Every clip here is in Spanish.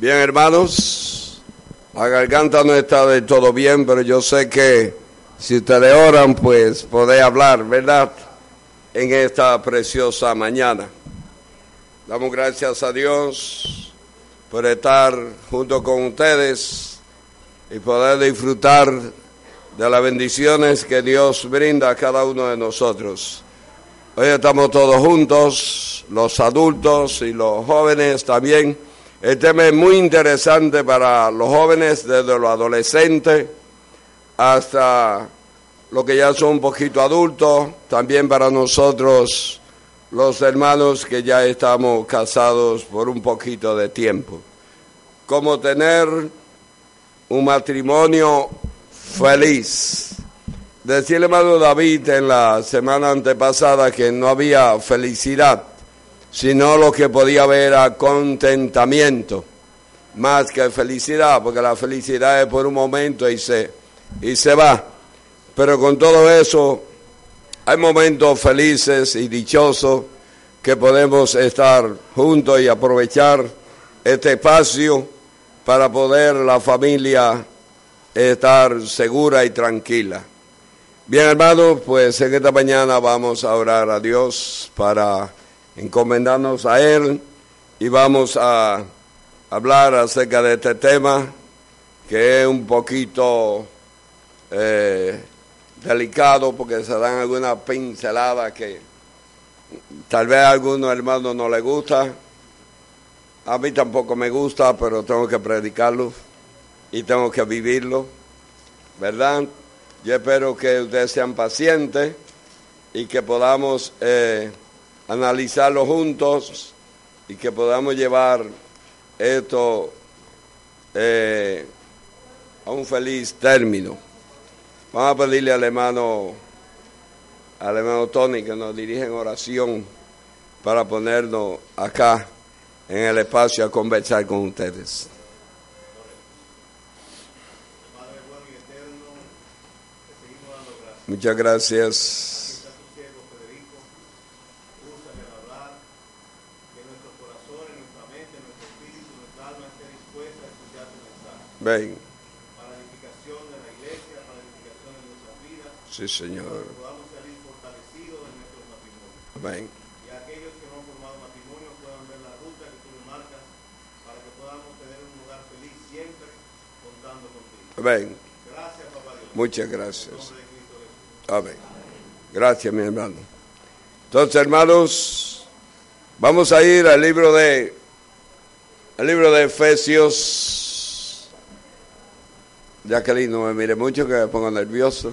Bien, hermanos, la garganta no está de todo bien, pero yo sé que si ustedes oran, pues podéis hablar, ¿verdad? En esta preciosa mañana. Damos gracias a Dios por estar junto con ustedes y poder disfrutar de las bendiciones que Dios brinda a cada uno de nosotros. Hoy estamos todos juntos, los adultos y los jóvenes también el tema es muy interesante para los jóvenes, desde los adolescentes hasta los que ya son un poquito adultos, también para nosotros los hermanos que ya estamos casados por un poquito de tiempo. Cómo tener un matrimonio feliz. Decía el hermano David en la semana antepasada que no había felicidad sino lo que podía haber era contentamiento, más que felicidad, porque la felicidad es por un momento y se, y se va. Pero con todo eso, hay momentos felices y dichosos que podemos estar juntos y aprovechar este espacio para poder la familia estar segura y tranquila. Bien, hermanos, pues en esta mañana vamos a orar a Dios para encomendarnos a Él y vamos a hablar acerca de este tema que es un poquito eh, delicado porque se dan algunas pinceladas que tal vez a algunos hermanos no les gusta. A mí tampoco me gusta, pero tengo que predicarlo y tengo que vivirlo, ¿verdad? Yo espero que ustedes sean pacientes y que podamos eh, analizarlo juntos y que podamos llevar esto eh, a un feliz término. Vamos a pedirle al hermano, al hermano Tony que nos dirija en oración para ponernos acá en el espacio a conversar con ustedes. Muchas gracias. Ven. Para la edificación de la iglesia, para la edificación de nuestras vidas. Sí, Señor. Para que podamos salir fortalecidos en nuestros matrimonios. Ven. Y aquellos que no han formado matrimonio puedan ver la ruta que tú le marcas para que podamos tener un lugar feliz siempre contando contigo. Ven. Gracias, papá Dios. Muchas gracias. De. Amén. Gracias, mi hermano. Entonces, hermanos, vamos a ir al libro de al libro de Efesios. Jacqueline, no me mire mucho que me pongo nervioso.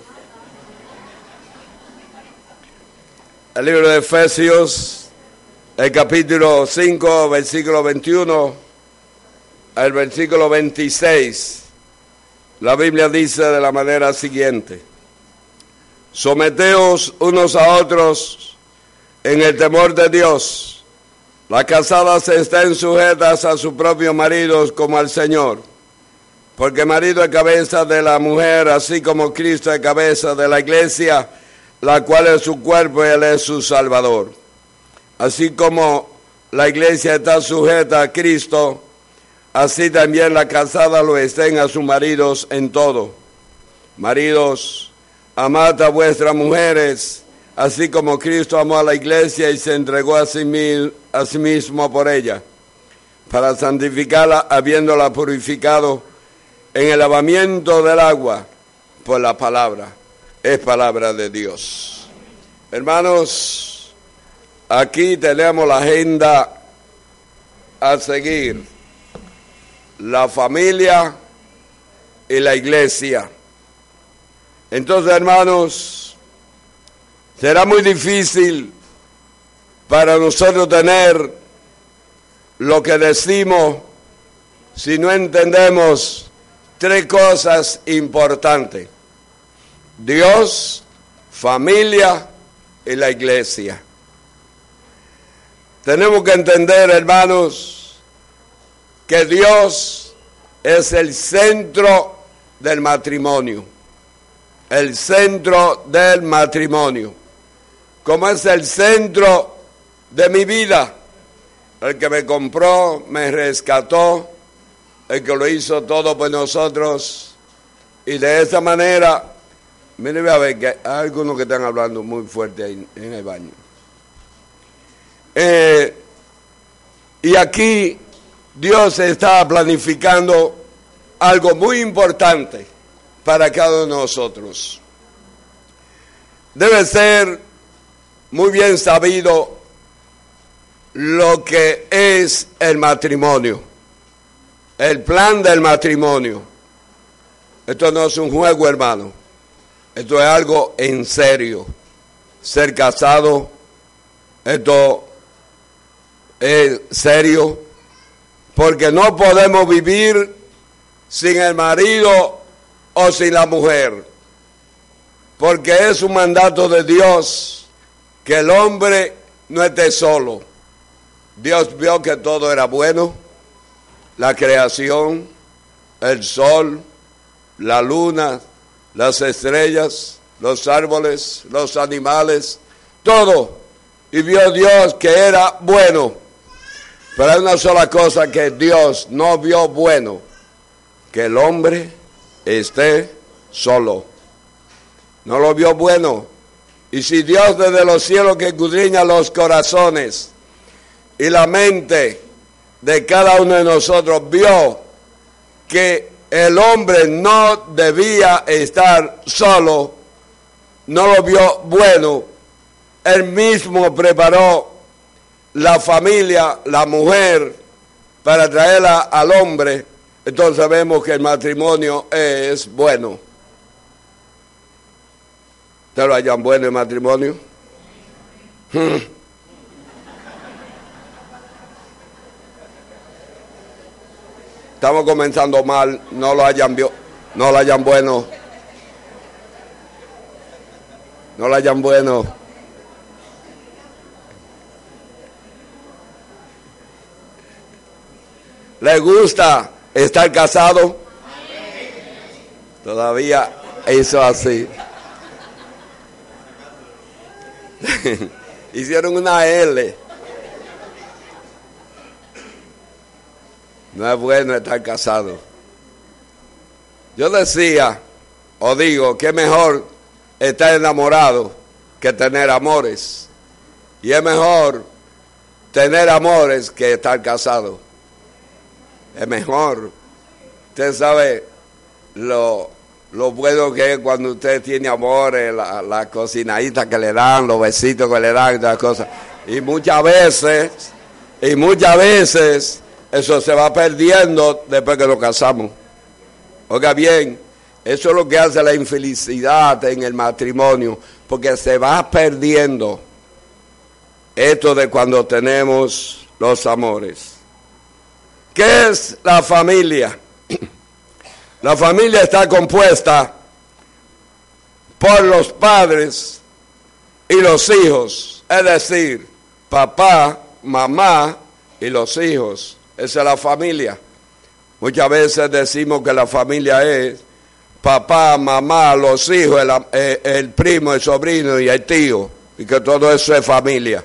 El libro de Efesios, el capítulo 5, versículo 21 al versículo 26. La Biblia dice de la manera siguiente. Someteos unos a otros en el temor de Dios. Las casadas estén sujetas a sus propios maridos como al Señor. Porque marido es cabeza de la mujer, así como Cristo es cabeza de la iglesia, la cual es su cuerpo y él es su salvador. Así como la iglesia está sujeta a Cristo, así también la casada lo estén a sus maridos en todo. Maridos, amad a vuestras mujeres, así como Cristo amó a la iglesia y se entregó a sí, a sí mismo por ella, para santificarla habiéndola purificado en el lavamiento del agua por la palabra. Es palabra de Dios. Hermanos, aquí tenemos la agenda a seguir. La familia y la iglesia. Entonces, hermanos, será muy difícil para nosotros tener lo que decimos si no entendemos tres cosas importantes. Dios, familia y la iglesia. Tenemos que entender, hermanos, que Dios es el centro del matrimonio. El centro del matrimonio. Como es el centro de mi vida. El que me compró, me rescató, el que lo hizo todo por nosotros. Y de esa manera, mire a ver que hay algunos que están hablando muy fuerte ahí en el baño. Eh, y aquí Dios está planificando algo muy importante para cada uno de nosotros. Debe ser muy bien sabido lo que es el matrimonio, el plan del matrimonio. Esto no es un juego, hermano. Esto es algo en serio. Ser casado, esto es serio, porque no podemos vivir sin el marido o sin la mujer, porque es un mandato de Dios que el hombre no esté solo. Dios vio que todo era bueno, la creación, el sol, la luna, las estrellas, los árboles, los animales, todo. Y vio Dios que era bueno. Pero hay una sola cosa que Dios no vio bueno, que el hombre esté solo. No lo vio bueno. Y si Dios desde los cielos que escudriña los corazones y la mente de cada uno de nosotros vio que el hombre no debía estar solo, no lo vio bueno, él mismo preparó la familia, la mujer, para traerla al hombre, entonces vemos que el matrimonio es bueno. ¿Ustedes lo hayan bueno el matrimonio? Estamos comenzando mal, no lo hayan, no lo hayan bueno. No lo hayan bueno. ¿Le gusta estar casado? Todavía hizo así. Hicieron una L. No es bueno estar casado. Yo decía, o digo, que mejor estar enamorado que tener amores. Y es mejor tener amores que estar casado es mejor. Usted sabe lo, lo bueno que es cuando usted tiene amores, la, la cocinadita que le dan, los besitos que le dan las cosas. Y muchas veces, y muchas veces, eso se va perdiendo después que nos casamos. Oiga bien, eso es lo que hace la infelicidad en el matrimonio, porque se va perdiendo esto de cuando tenemos los amores. ¿Qué es la familia? La familia está compuesta por los padres y los hijos, es decir, papá, mamá y los hijos. Esa es la familia. Muchas veces decimos que la familia es papá, mamá, los hijos, el, eh, el, primo, el sobrino y el tío, y que todo eso es familia.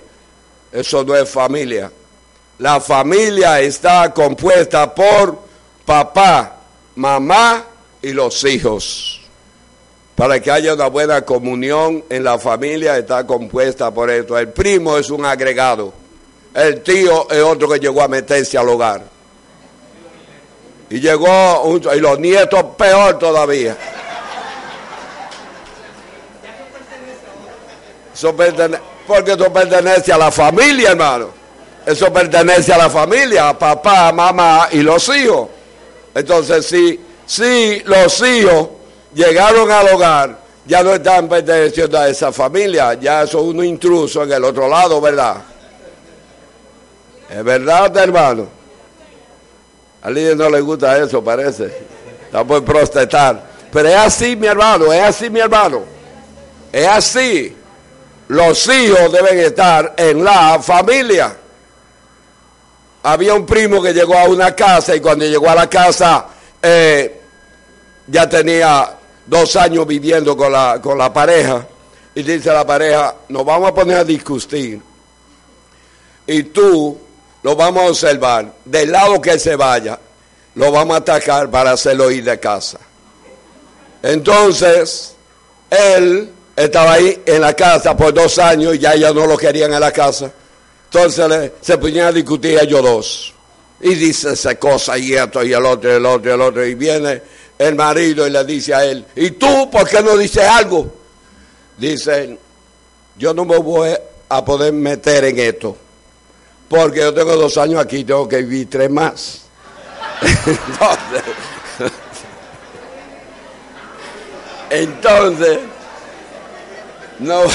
Eso no es familia. La familia está compuesta por papá, mamá y los hijos. Para que haya una buena comunión en la familia está compuesta por esto. El primo es un agregado. El tío es otro que llegó a meterse al hogar. Y llegó, y los nietos peor todavía. porque eso pertenece a la familia, hermano. Eso pertenece a la familia, a papá, mamá y los hijos. Entonces, si, si los hijos llegaron al hogar, ya no están perteneciendo a esa familia, ya son un intruso en el otro lado, ¿verdad? Es verdad, hermano. A alguien no le gusta eso, parece. Está por protestar. Pero es así, mi hermano, es así, mi hermano. Es así. Los hijos deben estar en la familia había un primo que llegó a una casa y cuando llegó a la casa eh, ya tenía dos años viviendo con la, con la pareja y dice la pareja, nos vamos a poner a discutir y tú lo vamos a observar del lado que se vaya lo vamos a atacar para hacerlo ir de casa. Entonces, él estaba ahí en la casa por dos años y ya ellos no lo querían en la casa. Entonces se ponían a discutir ellos dos. Y dice esa cosa y esto y el otro y el otro y el otro. Y viene el marido y le dice a él, ¿y tú por qué no dices algo? Dice, yo no me voy a poder meter en esto. Porque yo tengo dos años aquí tengo que vivir tres más. Entonces, entonces no, no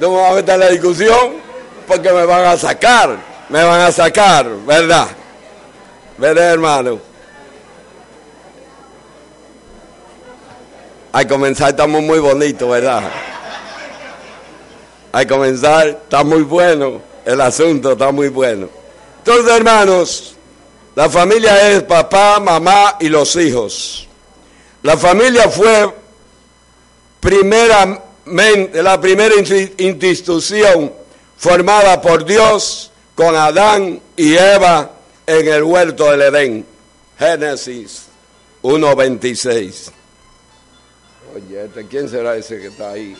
me voy a meter en la discusión porque me van a sacar, me van a sacar, ¿verdad? ¿Verdad, hermano? Al comenzar estamos muy bonitos, ¿verdad? Al comenzar está muy bueno, el asunto está muy bueno. Entonces, hermanos, la familia es papá, mamá y los hijos. La familia fue primera la primera institución formada por Dios con Adán y Eva en el huerto del Edén. Génesis 1.26. Oye, este, ¿quién será ese que está ahí?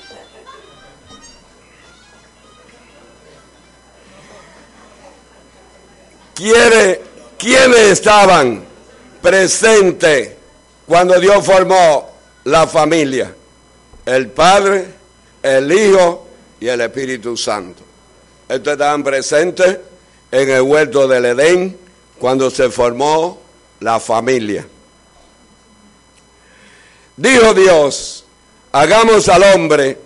¿Quiénes estaban presentes cuando Dios formó la familia? el Padre, el Hijo y el Espíritu Santo. Estos estaban presentes en el huerto del Edén cuando se formó la familia. Dijo Dios, hagamos al hombre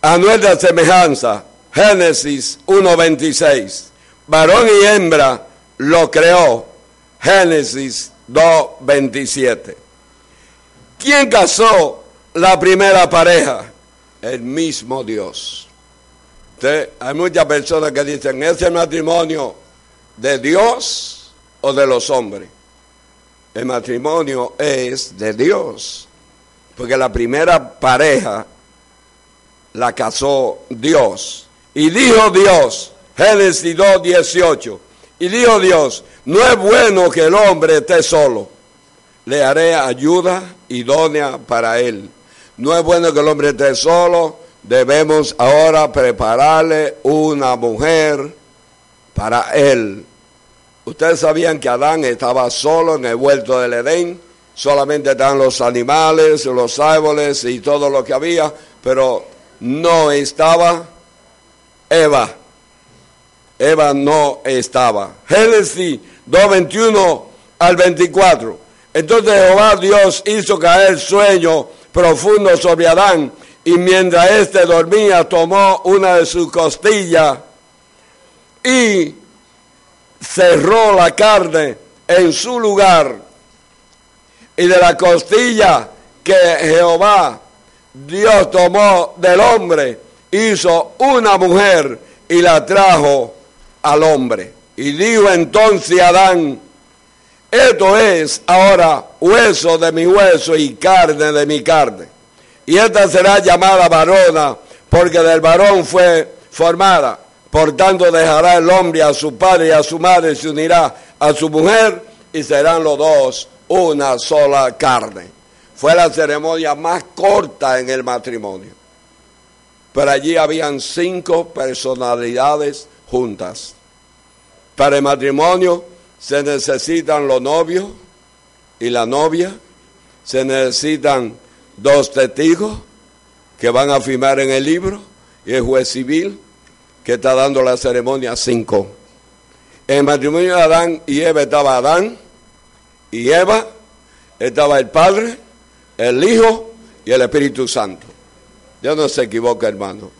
a nuestra semejanza. Génesis 1.26. Varón y hembra lo creó. Génesis 2.27. ¿Quién casó la primera pareja? El mismo Dios. hay muchas personas que dicen, ¿es el matrimonio de Dios o de los hombres? El matrimonio es de Dios, porque la primera pareja la casó Dios. Y dijo Dios, Génesis 2, 18, y dijo Dios, no es bueno que el hombre esté solo, le haré ayuda idónea para él. No es bueno que el hombre esté solo. Debemos ahora prepararle una mujer para él. Ustedes sabían que Adán estaba solo en el huerto del Edén. Solamente estaban los animales, los árboles y todo lo que había. Pero no estaba Eva. Eva no estaba. Génesis 2.21 al 24. Entonces Jehová Dios hizo caer sueño profundo sobre Adán y mientras éste dormía tomó una de sus costillas y cerró la carne en su lugar y de la costilla que Jehová Dios tomó del hombre hizo una mujer y la trajo al hombre. Y dijo entonces Adán, esto es ahora hueso de mi hueso y carne de mi carne. Y esta será llamada varona, porque del varón fue formada. Por tanto dejará el hombre a su padre y a su madre, se unirá a su mujer, y serán los dos una sola carne. Fue la ceremonia más corta en el matrimonio. Pero allí habían cinco personalidades juntas. Para el matrimonio se necesitan los novios y la novia, se necesitan dos testigos que van a firmar en el libro y el juez civil que está dando la ceremonia cinco. En el matrimonio de Adán y Eva estaba Adán y Eva, estaba el Padre, el Hijo y el Espíritu Santo. Dios no se equivoca, hermano.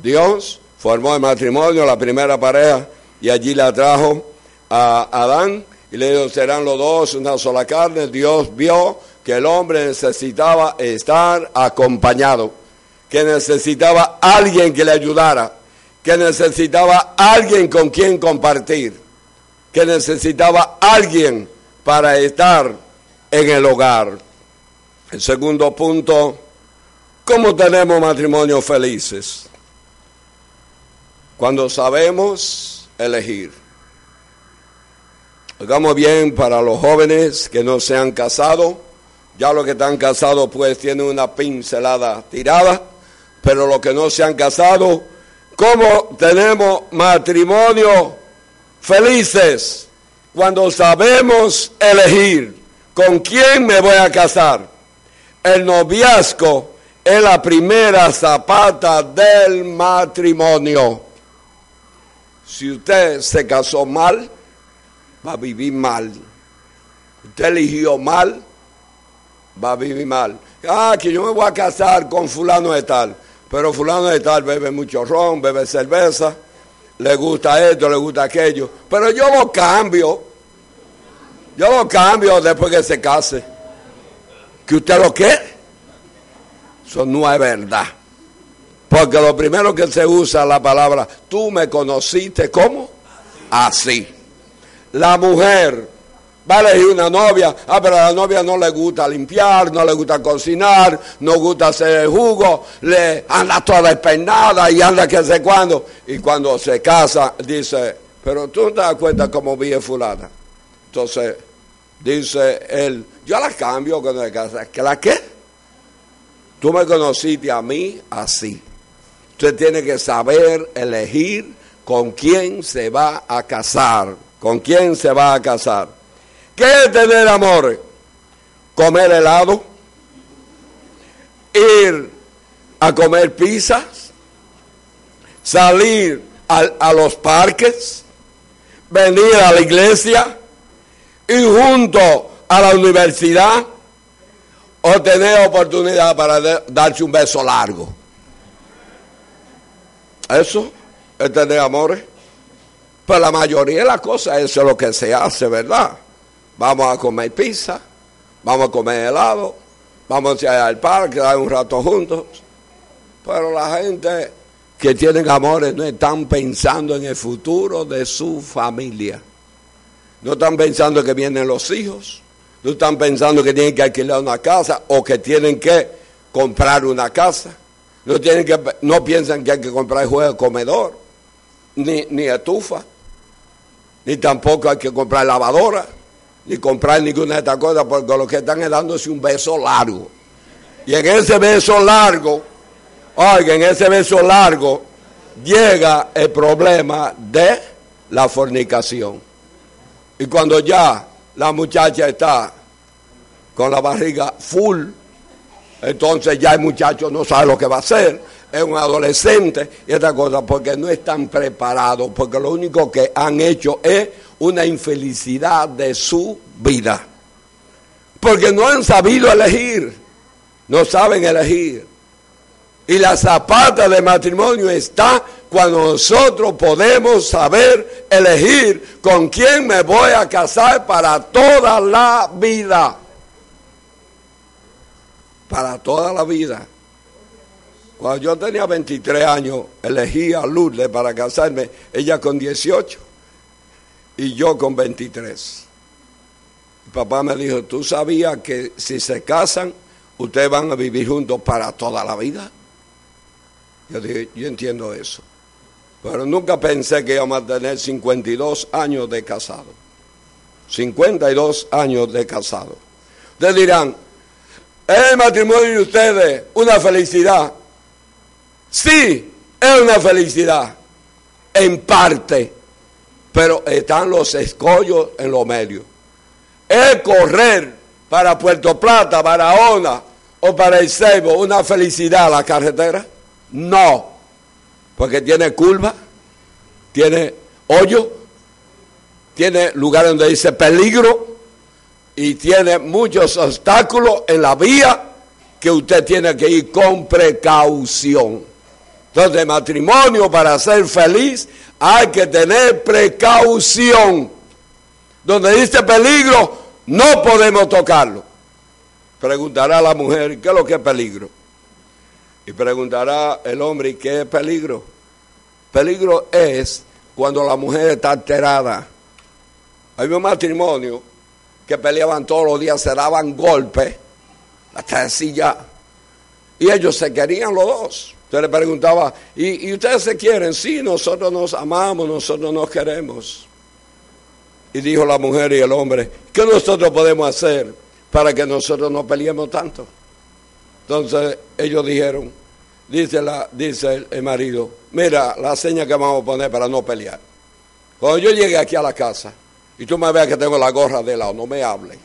Dios formó el matrimonio, la primera pareja, y allí la trajo a Adán y le dijo, serán los dos una sola carne. Dios vio que el hombre necesitaba estar acompañado, que necesitaba alguien que le ayudara, que necesitaba alguien con quien compartir, que necesitaba alguien para estar en el hogar. El segundo punto, ¿cómo tenemos matrimonios felices? Cuando sabemos elegir. Hagamos bien para los jóvenes que no se han casado. Ya los que están casados pues tienen una pincelada tirada, pero los que no se han casado, ¿cómo tenemos matrimonio felices cuando sabemos elegir con quién me voy a casar? El noviazgo es la primera zapata del matrimonio. Si usted se casó mal, va a vivir mal. Usted eligió mal, va a vivir mal. Ah, que yo me voy a casar con fulano de tal. Pero fulano de tal bebe mucho ron, bebe cerveza, le gusta esto, le gusta aquello. Pero yo lo cambio. Yo lo cambio después que se case. ¿Que usted lo quiere? Eso no es verdad. Porque lo primero que se usa la palabra, tú me conociste, ¿cómo? Así. La mujer va a elegir una novia, ah, pero a la novia no le gusta limpiar, no le gusta cocinar, no gusta hacer el jugo, le anda toda despeinada y anda que sé cuándo. Y cuando se casa, dice, pero tú no te das cuenta cómo vive fulana. Entonces, dice él, yo la cambio cuando se casa. ¿Que la qué? Tú me conociste a mí así. Usted tiene que saber elegir con quién se va a casar. ¿Con quién se va a casar? ¿Qué es tener amor? Comer helado, ir a comer pizzas, salir a, los parques, venir a la iglesia, ir junto a la universidad o tener oportunidad para darse un beso largo. Eso es tener amores. Pero la mayoría de las cosas, eso es lo que se hace, ¿verdad? Vamos a comer pizza, vamos a comer helado, vamos a ir al parque, dar un rato juntos. Pero la gente que tienen amores no están pensando en el futuro de su familia. No están pensando que vienen los hijos, no están pensando que tienen que alquilar una casa o que tienen que comprar una casa. No, tienen que, no piensan que hay que comprar juego de comedor, ni, ni estufa, ni tampoco hay que comprar lavadora, ni comprar ninguna de estas cosas, porque lo que están es dándose un beso largo. Y en ese beso largo, oigan, en ese beso largo llega el problema de la fornicación. Y cuando ya la muchacha está con la barriga full, entonces ya el muchacho no sabe lo que va a hacer, es un adolescente y esta cosa, porque no están preparados, porque lo único que han hecho es una infelicidad de su vida. Porque no han sabido elegir, no saben elegir. Y la zapata de matrimonio está cuando nosotros podemos saber elegir con quién me voy a casar para toda la vida. Para toda la vida. Cuando yo tenía 23 años, elegí a Lourdes para casarme, ella con 18 y yo con 23. Mi papá me dijo, ¿tú sabías que si se casan, ustedes van a vivir juntos para toda la vida? Yo dije, yo entiendo eso. Pero nunca pensé que íbamos a tener 52 años de casado. 52 años de casado. Ustedes dirán, ¿es el matrimonio de ustedes una felicidad? Sí, es una felicidad, en parte, pero están los escollos en los medios. Es correr para Puerto Plata, Barahona o para el Ceibo una felicidad la carretera. No, porque tiene curva, tiene hoyo, tiene lugares donde dice peligro y tiene muchos obstáculos en la vía que usted tiene que ir con precaución. Entonces, matrimonio para ser feliz hay que tener precaución. Donde dice peligro, no podemos tocarlo. Preguntará la mujer, ¿qué es lo que es peligro? Y preguntará el hombre, ¿qué es peligro? Peligro es cuando la mujer está alterada. Hay un matrimonio que peleaban todos los días, se daban golpes, hasta así ya. Y ellos se querían los dos. Usted le preguntaba, ¿y, ustedes se quieren? Sí, nosotros nos amamos, nosotros nos queremos. Y dijo la mujer y el hombre, ¿qué nosotros podemos hacer para que nosotros no peleemos tanto? Entonces ellos dijeron, dice, la, dice el, marido, mira la seña que vamos a poner para no pelear. Cuando yo llegue aquí a la casa y tú me veas que tengo la gorra de lado, no me hables.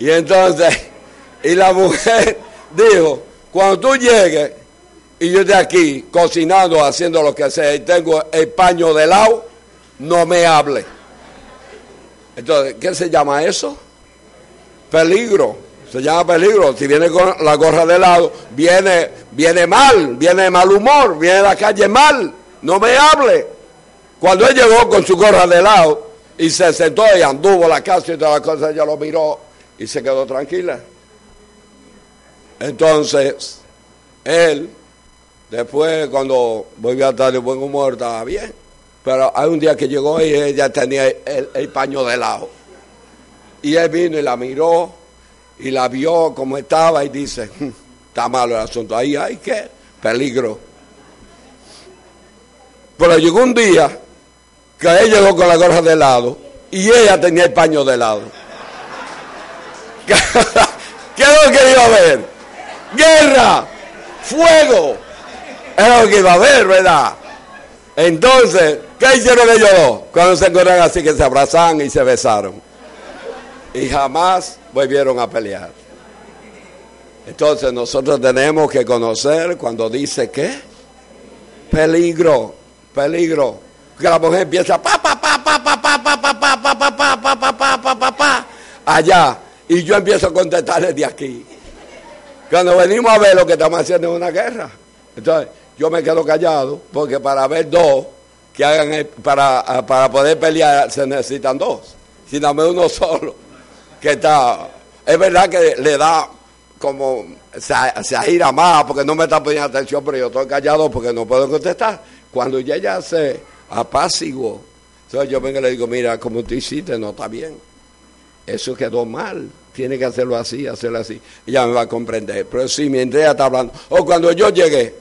Y entonces, y la mujer dijo, cuando tú llegues y yo esté aquí cocinando, haciendo lo que sea, y tengo el paño de lado, no me hable. Entonces, ¿qué se llama eso? Peligro. Se llama peligro. Si viene con la gorra de lado, viene, viene mal, viene de mal humor, viene de la calle mal, no me hable. Cuando él llegó con su gorra de lado y se sentó y anduvo la casa y todas las cosas, ella lo miró y se quedó tranquila. Entonces, él, después cuando volvió a estar de buen humor, estaba bien. Pero hay un día que llegó y ella tenía el, el paño de lado. Y él vino y la miró y la vio como estaba y dice, "Hmm, está malo el asunto. Ahí hay que peligro. Pero llegó un día que él llegó con la gorra de lado y ella tenía el paño de lado. ¿Qué es lo que iba a ver? Guerra, fuego. Es lo que iba a ver, ¿verdad? Entonces, ¿qué hicieron ellos dos? Cuando se encontraron así que se abrazaron y se besaron. Y jamás volvieron a pelear. Entonces nosotros tenemos que conocer cuando dice que peligro, peligro. Que la mujer empieza pa pa pa pa pa pa pa pa pa pa pa pa pa pa pa pa pa allá y yo empiezo a contestar desde aquí. Cuando venimos a ver lo que estamos haciendo es una guerra. Entonces, yo me quedo callado porque para ver dos que hagan para, para poder pelear se necesitan dos. Si no me uno solo que está es verdad que le da como se, se agita más porque no me está poniendo atención, pero yo estoy callado porque no puedo contestar. Cuando ya ella se apaciguó, entonces yo vengo y le digo, mira, como tú hiciste, no está bien. Eso quedó mal. Tiene que hacerlo así, hacerlo así. Ella me va a comprender. Pero sí, mientras ella está hablando. O cuando yo llegué,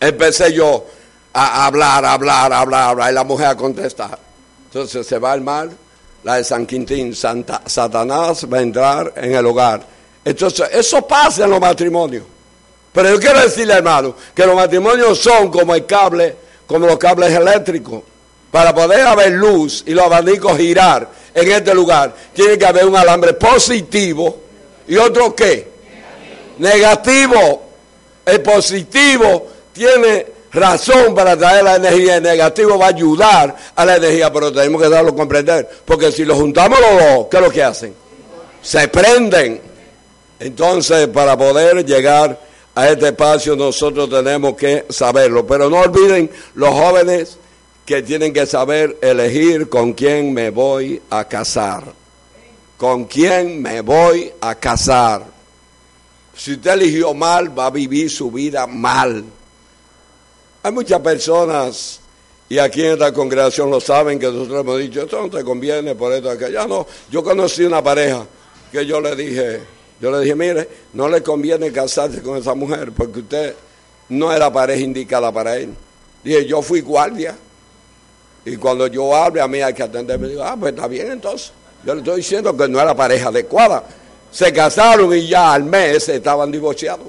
empecé yo a hablar, hablar, hablar, a hablar, y la mujer a contestar. Entonces se va al mal, la de San Quintín, Santa, Satanás va a entrar en el hogar. Entonces, eso pasa en los matrimonios. Pero yo quiero decirle, hermano, que los matrimonios son como el cable, como los cables eléctricos. Para poder haber luz y los abanicos girar en este lugar, tiene que haber un alambre positivo y otro qué? Negativo. El positivo tiene razón para traer la energía, el negativo va a ayudar a la energía, pero tenemos que darlo a comprender. Porque si lo juntamos los dos, ¿qué es lo que hacen? Se prenden. Entonces, para poder llegar a este espacio, nosotros tenemos que saberlo. Pero no olviden los jóvenes que tienen que saber elegir con quién me voy a casar. Con quién me voy a casar. Si usted eligió mal, va a vivir su vida mal. Hay muchas personas, y aquí en esta congregación lo saben, que nosotros hemos dicho, esto no te conviene por esto, que ya no. Yo conocí una pareja que yo le dije, yo le dije, mire, no le conviene casarse con esa mujer porque usted no era pareja indicada para él. Dije, yo fui guardia. Y cuando yo hable, a mí hay que atenderme. Digo, ah, pues está bien entonces. Yo le estoy diciendo que no era pareja adecuada. Se casaron y ya al mes estaban divorciados.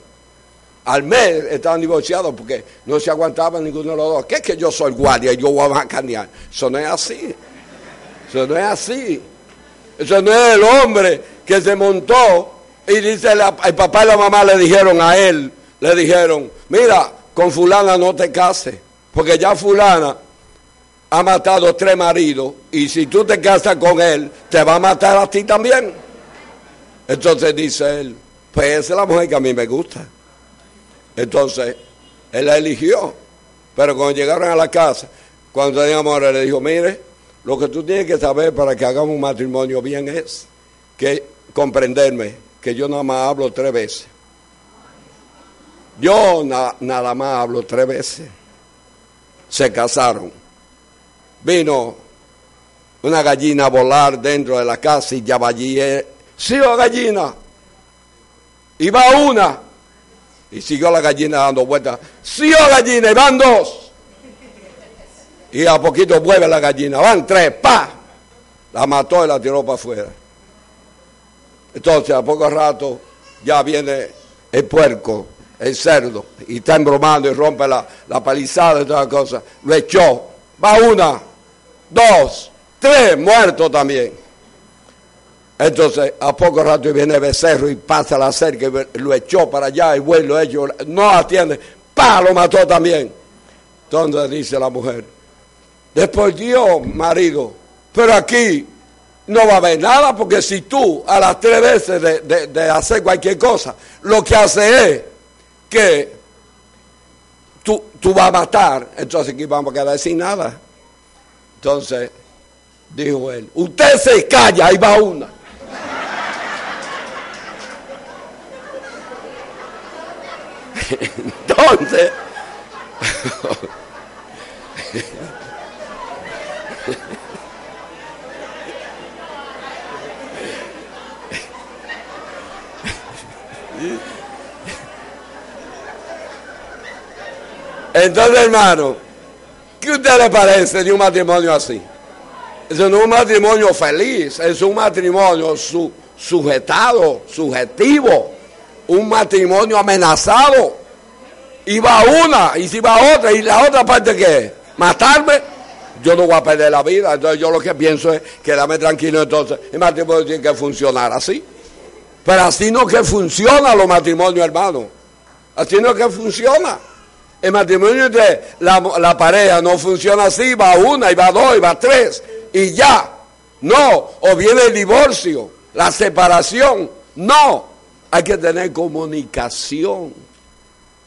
Al mes estaban divorciados porque no se aguantaban ninguno de los dos. ¿Qué es que yo soy guardia y yo voy a macanear? Eso no es así. Eso no es así. Eso no es el hombre que se montó y dice, la- el papá y la mamá le dijeron a él, le dijeron, mira, con fulana no te cases, porque ya fulana ha matado tres maridos y si tú te casas con él, te va a matar a ti también. Entonces dice él, pues esa es la mujer que a mí me gusta. Entonces, él la eligió. Pero cuando llegaron a la casa, cuando teníamos amor, le dijo, mire, lo que tú tienes que saber para que hagamos un matrimonio bien es que comprenderme que yo nada más hablo tres veces. Yo na- nada más hablo tres veces. Se casaron. Vino una gallina a volar dentro de la casa y ya va allí. eh, Sí, oh, gallina. Y va una. Y siguió la gallina dando vueltas. Siguió la gallina y van dos. Y a poquito vuelve la gallina. Van tres, pa. La mató y la tiró para afuera. Entonces, a poco rato, ya viene el puerco, el cerdo, y está embromando y rompe la, la palizada y todas las cosas. Lo echó. Va una, dos, tres, muerto también. Entonces, a poco rato viene becerro y pasa la cerca y lo echó para allá y vuelve, lo no atiende, ¡pa! lo mató también. Entonces dice la mujer, después Dios, marido, pero aquí no va a haber nada porque si tú a las tres veces de, de hacer cualquier cosa, lo que hace es que tú, tú vas a matar, entonces aquí vamos a quedar sin nada. Entonces, dijo él, usted se calla, ahí va una. Entonces, entonces hermano, ¿qué usted le parece de un matrimonio así? Es un matrimonio feliz, es un matrimonio sujetado, subjetivo, un matrimonio amenazado. Y va una, y si va otra, y la otra parte qué? Matarme. Yo no voy a perder la vida. Entonces yo lo que pienso es quedarme tranquilo entonces. El matrimonio tiene que funcionar así. Pero así no que funciona los matrimonios, hermano. Así no que funciona. El matrimonio de la, la pareja no funciona así, va una, y va dos, y va tres, y ya. No, o viene el divorcio, la separación. No, hay que tener comunicación.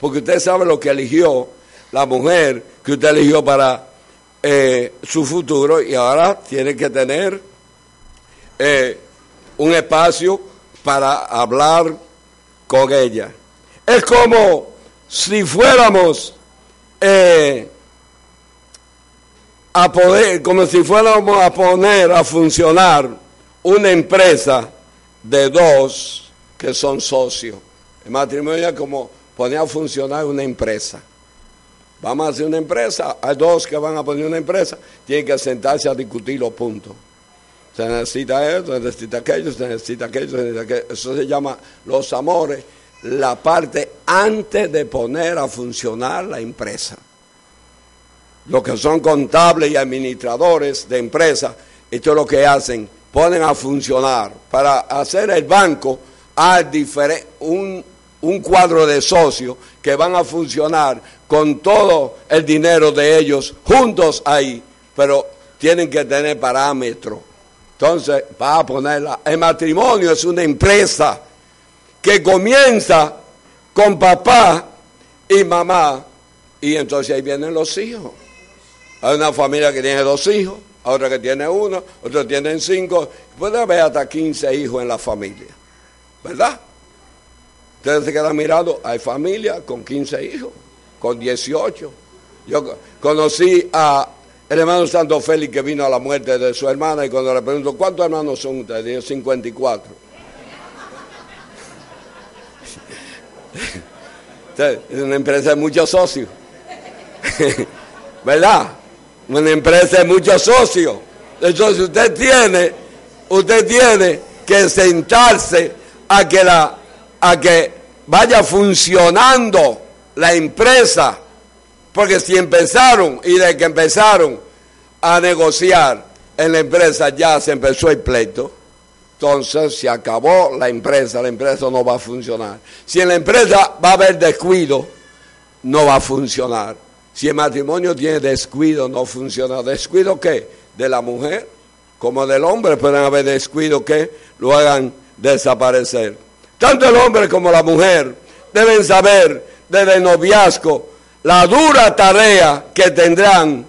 Porque usted sabe lo que eligió la mujer que usted eligió para eh, su futuro y ahora tiene que tener eh, un espacio para hablar con ella. Es como si fuéramos eh, a poder, como si fuéramos a poner a funcionar una empresa de dos que son socios. El matrimonio es como poner a funcionar una empresa. Vamos a hacer una empresa, hay dos que van a poner una empresa, tienen que sentarse a discutir los puntos. Se necesita esto, se necesita aquello, se necesita aquello, se necesita aquello. Eso se llama los amores, la parte antes de poner a funcionar la empresa. Los que son contables y administradores de empresas, esto es lo que hacen, ponen a funcionar. Para hacer el banco hay un, un cuadro de socios que van a funcionar con todo el dinero de ellos juntos ahí, pero tienen que tener parámetros. Entonces, va a ponerla. El matrimonio es una empresa que comienza con papá y mamá, y entonces ahí vienen los hijos. Hay una familia que tiene dos hijos, otra que tiene uno, otra tienen cinco, puede haber hasta 15 hijos en la familia, ¿verdad? Ustedes se quedan mirando, hay familia con 15 hijos, con 18. Yo conocí a el hermano Santo Félix que vino a la muerte de su hermana y cuando le pregunto, ¿cuántos hermanos son ustedes? Dijo 54. es una empresa de muchos socios. ¿Verdad? Una empresa de muchos socios. Entonces usted tiene, usted tiene que sentarse a que la a que vaya funcionando la empresa. Porque si empezaron y de que empezaron a negociar en la empresa ya se empezó el pleito, entonces se acabó la empresa, la empresa no va a funcionar. Si en la empresa va a haber descuido, no va a funcionar. Si el matrimonio tiene descuido, no funciona. ¿Descuido qué? De la mujer como del hombre pueden haber descuido que lo hagan desaparecer. Tanto el hombre como la mujer deben saber desde noviazgo la dura tarea que tendrán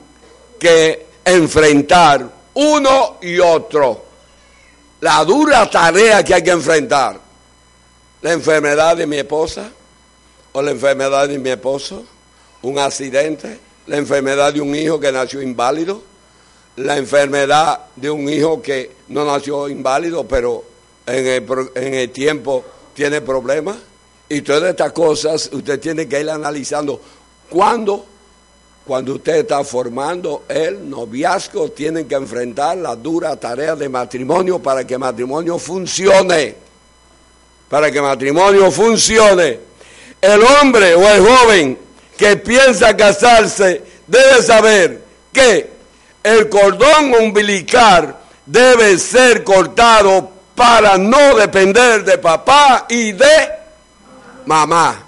que enfrentar uno y otro. La dura tarea que hay que enfrentar. La enfermedad de mi esposa o la enfermedad de mi esposo, un accidente, la enfermedad de un hijo que nació inválido, la enfermedad de un hijo que no nació inválido, pero en el, en el tiempo tiene problemas Y todas estas cosas usted tiene que ir analizando. ¿Cuándo? Cuando usted está formando el noviazgo, tienen que enfrentar la dura tarea de matrimonio para que matrimonio funcione. Para que matrimonio funcione. El hombre o el joven que piensa casarse debe saber que el cordón umbilical debe ser cortado para no depender de papá y de mamá.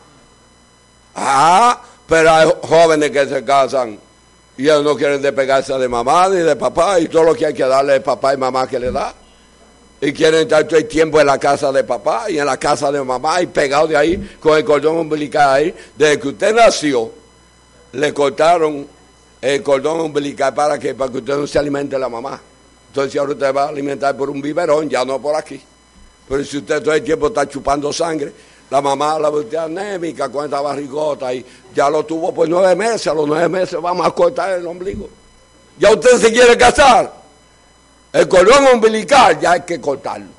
Ah, pero hay jóvenes que se casan y ellos no quieren despegarse de mamá ni de papá y todo lo que hay que darle es papá y mamá que le da. Y quieren estar todo el tiempo en la casa de papá y en la casa de mamá y pegado de ahí con el cordón umbilical ahí. Desde que usted nació, le cortaron el cordón umbilical para que, para que usted no se alimente la mamá. Entonces ahora usted va a alimentar por un biberón, ya no por aquí. Pero si usted todo el tiempo está chupando sangre, la mamá la voltea anémica con esta barrigota y ya lo tuvo por nueve meses, a los nueve meses vamos a cortar el ombligo. Ya usted se quiere casar. El cordón umbilical ya hay que cortarlo.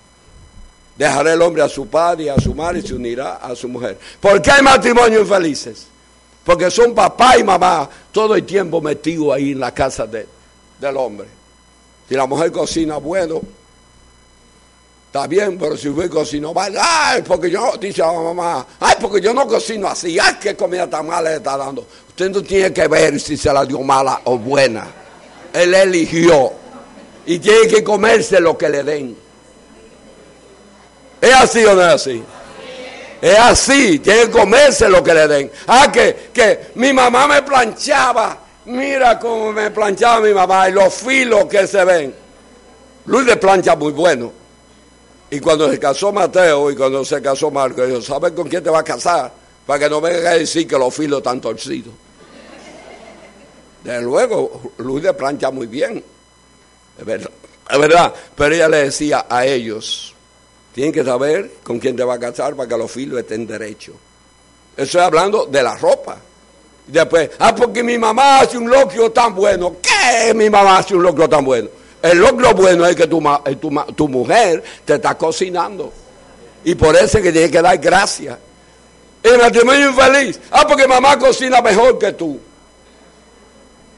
Dejará el hombre a su padre y a su madre y se unirá a su mujer. ¿Por qué hay matrimonios infelices? Porque son papá y mamá todo el tiempo metidos ahí en la casa de, del hombre. Si la mujer cocina bueno, está bien, pero si usted cocina mal, ay, porque yo, dice la mamá, ay, porque yo no cocino así, ay, qué comida tan mala le está dando. Usted no tiene que ver si se la dio mala o buena. Él eligió y tiene que comerse lo que le den. ¿Es así o no es así? Es así, tiene que comerse lo que le den. Ah, que, que mi mamá me planchaba Mira cómo me planchaba mi mamá y los filos que se ven. Luis de plancha muy bueno. Y cuando se casó Mateo y cuando se casó Marco, dijo, ¿sabes con quién te va a casar? Para que no venga a decir que los filos están torcidos. Desde luego, Luis de plancha muy bien. Es verdad, es verdad. Pero ella le decía a ellos, tienen que saber con quién te va a casar para que los filos estén derechos. Estoy hablando de la ropa. Después, ah, porque mi mamá hace un locro tan bueno. ¿Qué mi mamá hace un locro tan bueno? El locro bueno es que tu, tu, tu mujer te está cocinando. Y por eso es que tiene que dar gracias. El matrimonio infeliz. Ah, porque mamá cocina mejor que tú.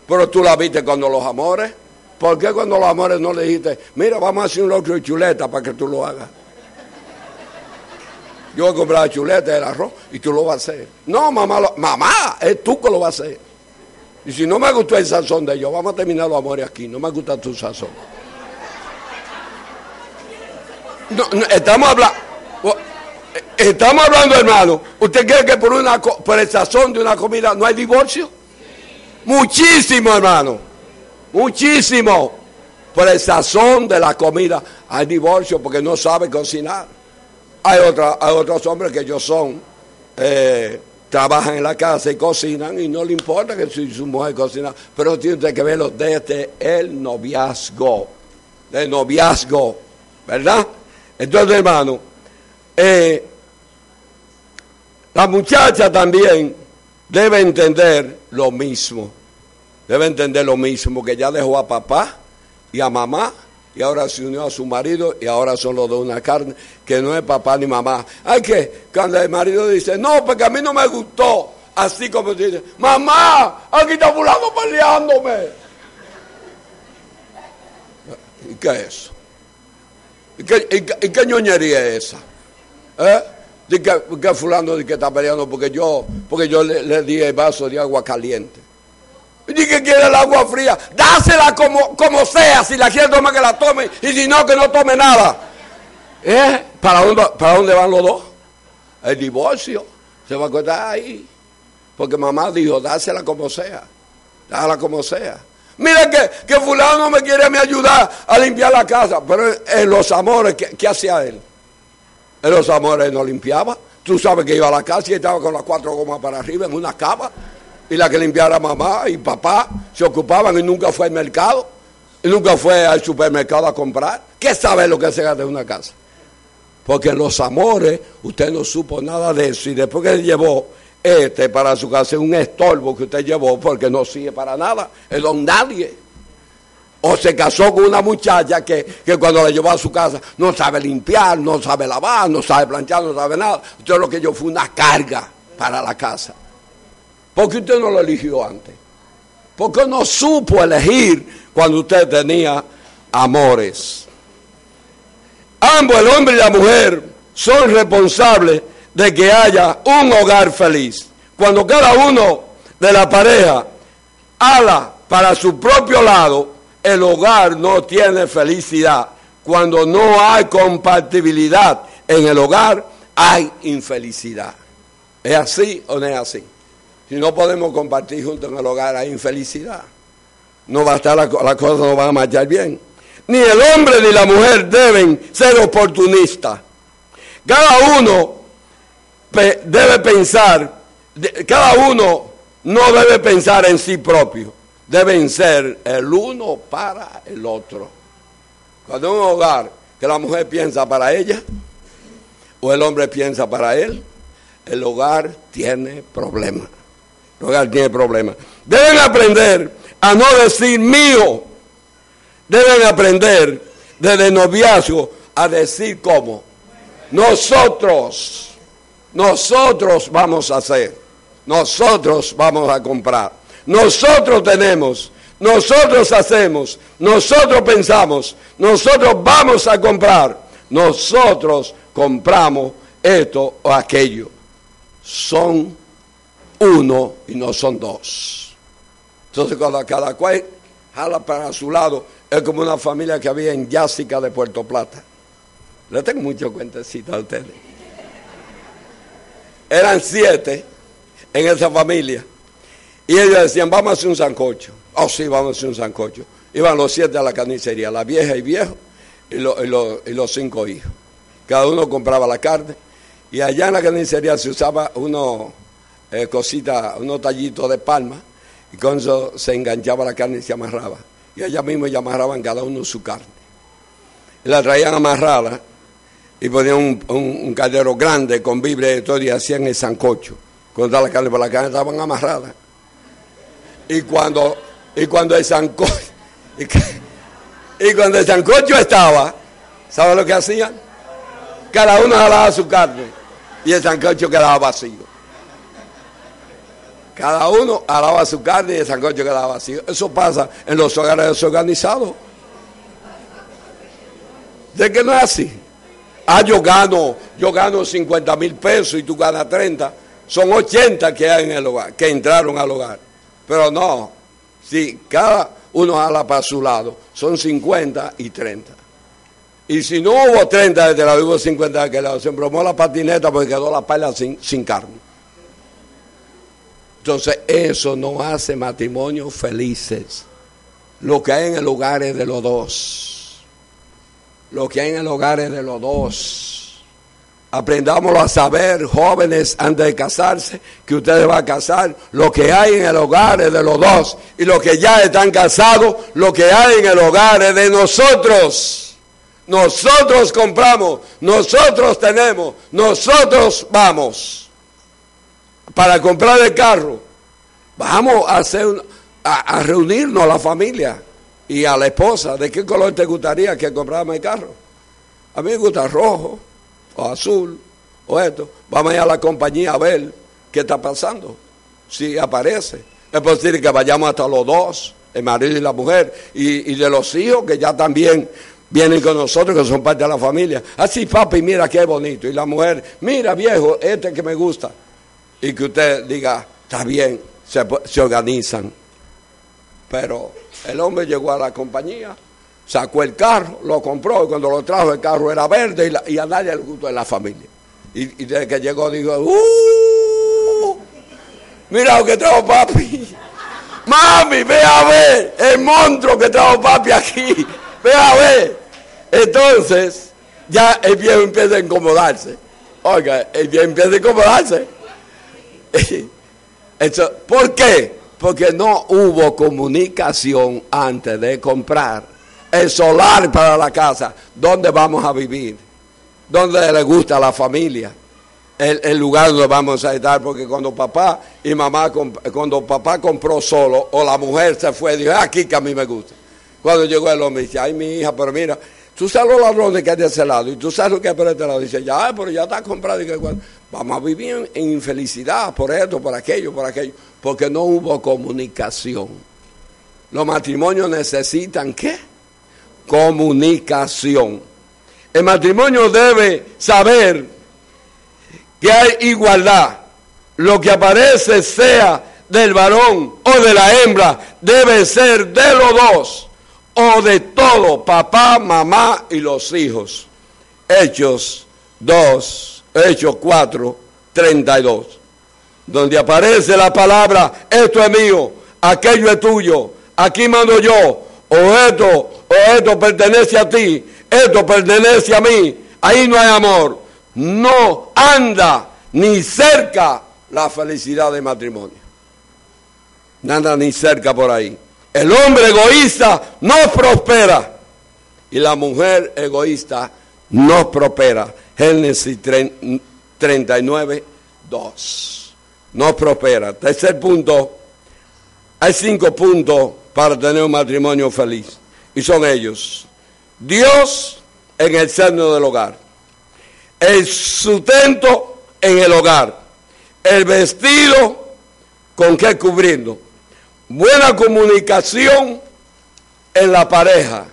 Pero tú la viste cuando los amores. ¿Por qué cuando los amores no le dijiste, mira, vamos a hacer un locro de chuleta para que tú lo hagas? Yo voy a comprar la chuleta, el arroz y tú lo vas a hacer. No, mamá, mamá, es tú que lo vas a hacer. Y si no me gustó el sazón de ellos, vamos a terminar los amores aquí. No me gusta tu sazón. Estamos hablando. Estamos hablando, hermano. ¿Usted cree que por, una, por el sazón de una comida no hay divorcio? Muchísimo, hermano. Muchísimo. Por el sazón de la comida hay divorcio porque no sabe cocinar. Hay, otra, hay otros hombres que ellos son, eh, trabajan en la casa y cocinan y no le importa que su, su mujer cocina, pero tiene que verlo desde el noviazgo, del noviazgo, ¿verdad? Entonces, hermano, eh, la muchacha también debe entender lo mismo, debe entender lo mismo, que ya dejó a papá y a mamá y ahora se unió a su marido y ahora son los de una carne que no es papá ni mamá. Hay que, cuando el marido dice, no, porque a mí no me gustó, así como dice, mamá, aquí está fulano peleándome. ¿Y qué es eso? ¿Y qué, ñoñería es esa? ¿Eh? que, fulano de que está peleando porque yo, porque yo le di el vaso de agua caliente. Y que quiere el agua fría, dásela como, como sea, si la quiere tomar que la tome y si no que no tome nada. ¿Eh? ¿Para, dónde, ¿Para dónde van los dos? El divorcio. Se va a cortar ahí. Porque mamá dijo, dásela como sea. Dásela como sea. Mira que, que fulano no me quiere me ayudar a limpiar la casa. Pero en los amores, ¿qué, qué hacía él? En los amores no limpiaba. Tú sabes que iba a la casa y estaba con las cuatro gomas para arriba en una cama y la que limpiara mamá y papá se ocupaban y nunca fue al mercado, y nunca fue al supermercado a comprar. ¿Qué sabe lo que se gasta en una casa? Porque los amores usted no supo nada de eso y después que llevó este para su casa un estorbo que usted llevó porque no sirve para nada, es don nadie. O se casó con una muchacha que, que cuando la llevó a su casa no sabe limpiar, no sabe lavar, no sabe planchar, no sabe nada. Entonces lo que yo fue una carga para la casa. ¿Por qué usted no lo eligió antes? ¿Por qué no supo elegir cuando usted tenía amores? Ambos, el hombre y la mujer, son responsables de que haya un hogar feliz. Cuando cada uno de la pareja ala para su propio lado, el hogar no tiene felicidad. Cuando no hay compatibilidad en el hogar, hay infelicidad. ¿Es así o no es así? Si no podemos compartir juntos en el hogar, hay infelicidad. No va a estar la, la cosa no va a marchar bien. Ni el hombre ni la mujer deben ser oportunistas. Cada uno debe pensar, cada uno no debe pensar en sí propio, deben ser el uno para el otro. Cuando un hogar que la mujer piensa para ella o el hombre piensa para él, el hogar tiene problemas. Tiene problemas. Deben aprender a no decir mío. Deben aprender desde noviazgo a decir cómo. Nosotros, nosotros vamos a hacer, nosotros vamos a comprar, nosotros tenemos, nosotros hacemos, nosotros pensamos, nosotros vamos a comprar, nosotros compramos esto o aquello. Son uno y no son dos. Entonces cuando cada cual jala para su lado, es como una familia que había en Yásica de Puerto Plata. Le tengo mucho cuentecito a ustedes. Eran siete en esa familia. Y ellos decían, vamos a hacer un sancocho. Oh, sí, vamos a hacer un sancocho. Iban los siete a la carnicería, la vieja y viejo, y, los cinco hijos. Cada uno compraba la carne. Y allá en la carnicería se usaba unos eh, cositas, unos tallitos de palma. Y con eso se enganchaba la carne y se amarraba. Y allá mismo ya amarraban cada uno su carne. Y la traían amarrada y ponían un, caldero grande con vibre y todo y hacían el sancocho. Cuando la carne por la carne estaban amarradas. Y cuando, y cuando el sancocho, y, cuando el sancocho estaba, ¿sabe lo que hacían? Cada uno jalaba su carne y el sancocho quedaba vacío. Cada uno alaba su carne y el sancocho quedaba vacío. Eso pasa en los hogares desorganizados. ¿De qué no es así? Ah, yo gano, yo gano 50 mil pesos y tú ganas 30. Son 80 que hay en el hogar, que entraron al hogar. Pero no, si cada uno jala para su lado, son 50 y 30. Y si no hubo 30 desde la hubo 50 de aquel lado, se la patineta porque quedó la pala sin, sin carne. Entonces eso no hace matrimonios felices. Lo que hay en el hogar es de los dos lo que hay en el hogar es de los dos. Aprendámoslo a saber, jóvenes, antes de casarse, que ustedes van a casar. Lo que hay en el hogar es de los dos. Y los que ya están casados, lo que hay en el hogar es de nosotros. Nosotros compramos, nosotros tenemos, nosotros vamos. Para comprar el carro, vamos a, hacer a, a reunirnos la familia y a la esposa, ¿de qué color te gustaría que compráramos el carro? A mí me gusta rojo, o azul, o esto. Vamos a ir a la compañía a ver qué está pasando, si aparece. Es posible que vayamos hasta los dos, el marido y la mujer, y, de los hijos que ya también vienen con nosotros, que son parte de la familia. Así, papi, mira qué bonito. Y la mujer, mira viejo, este que me gusta. Y que usted diga, está bien, se, se organizan. Pero el hombre llegó a la compañía, sacó el carro, lo compró y cuando lo trajo el carro era verde y, a nadie le gustó en la familia. Y, desde que llegó dijo, ¡Uh! Mira lo que trajo papi. Mami, ve a ver el monstruo que trajo papi aquí. Ve a ver. Entonces, ya el viejo empieza a incomodarse. Oiga, el viejo empieza a incomodarse. ¿Por qué? porque no hubo comunicación antes de comprar el solar para la casa, dónde vamos a vivir, dónde le gusta a la familia, el, lugar donde vamos a estar, porque cuando papá y mamá, cuando papá compró solo o la mujer se fue, dijo, aquí que a mí me gusta. Cuando llegó el hombre, dice, ay, mi hija, pero mira, tú sabes los ladrones que hay de ese lado y tú sabes lo que hay por este lado. Dice, ya, pero ya está comprado. Y que, vamos a vivir en infelicidad por esto, por aquello, por aquello, porque no hubo comunicación. Los matrimonios necesitan qué? Comunicación. El matrimonio debe saber que hay igualdad. Lo que aparece sea del varón o de la hembra, debe ser de los dos o de todo, papá, mamá y los hijos. Hechos 2, Hechos 4, 32. Donde aparece la palabra, esto es mío, aquello es tuyo, aquí mando yo, o esto, o esto pertenece a ti, esto pertenece a mí. Ahí no hay amor. No anda ni cerca la felicidad de matrimonio. Nada ni cerca por ahí. El hombre egoísta no prospera y la mujer egoísta no prospera. Génesis 39, 2. No prospera. Tercer punto. Hay cinco puntos para tener un matrimonio feliz. Y son ellos. Dios en el seno del hogar. El sustento en el hogar. El vestido con que cubriendo buena comunicación en la pareja,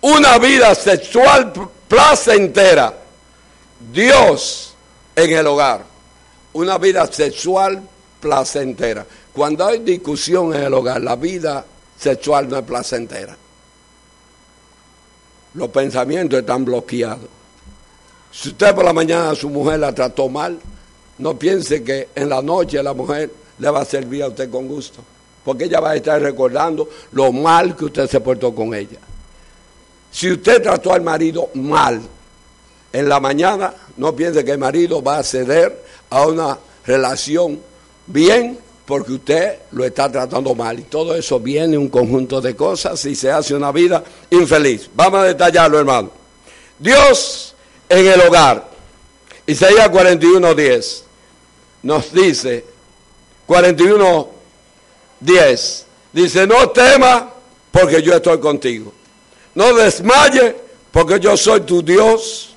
una vida sexual placentera, Dios en el hogar, una vida sexual placentera. Cuando hay discusión en el hogar, la vida sexual no es placentera. Los pensamientos están bloqueados. Si usted por la mañana a su mujer la trató mal, no piense que en la noche la mujer le va a servir a usted con gusto porque ella va a estar recordando lo mal que usted se portó con ella. Si usted trató al marido mal en la mañana, no piense que el marido va a ceder a una relación bien porque usted lo está tratando mal. Y todo eso viene un conjunto de cosas y se hace una vida infeliz. Vamos a detallarlo, hermano. Dios en el hogar. Isaías 41.10 nos dice, 41 10. Dice, no tema porque yo estoy contigo. No desmaye porque yo soy tu Dios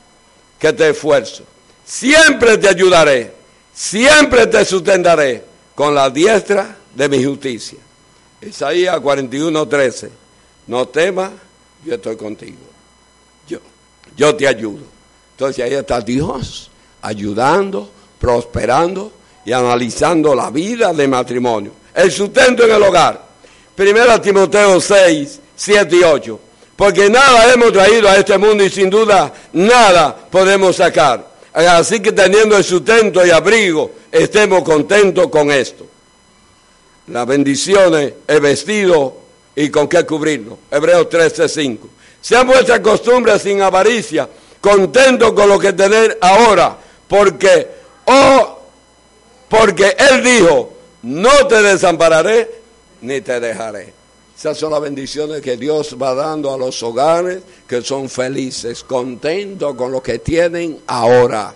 que te esfuerzo. Siempre te ayudaré, siempre te sustentaré con la diestra de mi justicia. Isaías 41, 13. No temas, yo estoy contigo. Yo, yo te ayudo. Entonces ahí está Dios ayudando, prosperando y analizando la vida de matrimonio el sustento en el hogar. Primera Timoteo 6, 7 y 8. Porque nada hemos traído a este mundo y sin duda nada podemos sacar. Así que teniendo el sustento y abrigo, estemos contentos con esto. Las bendiciones, el vestido y con qué cubrirlo. Hebreos 13, 5. Sean vuestras costumbres sin avaricia, contentos con lo que tener ahora, porque, oh, porque Él dijo, no te desampararé ni te dejaré. Esas son las bendiciones que Dios va dando a los hogares que son felices, contentos con lo que tienen ahora.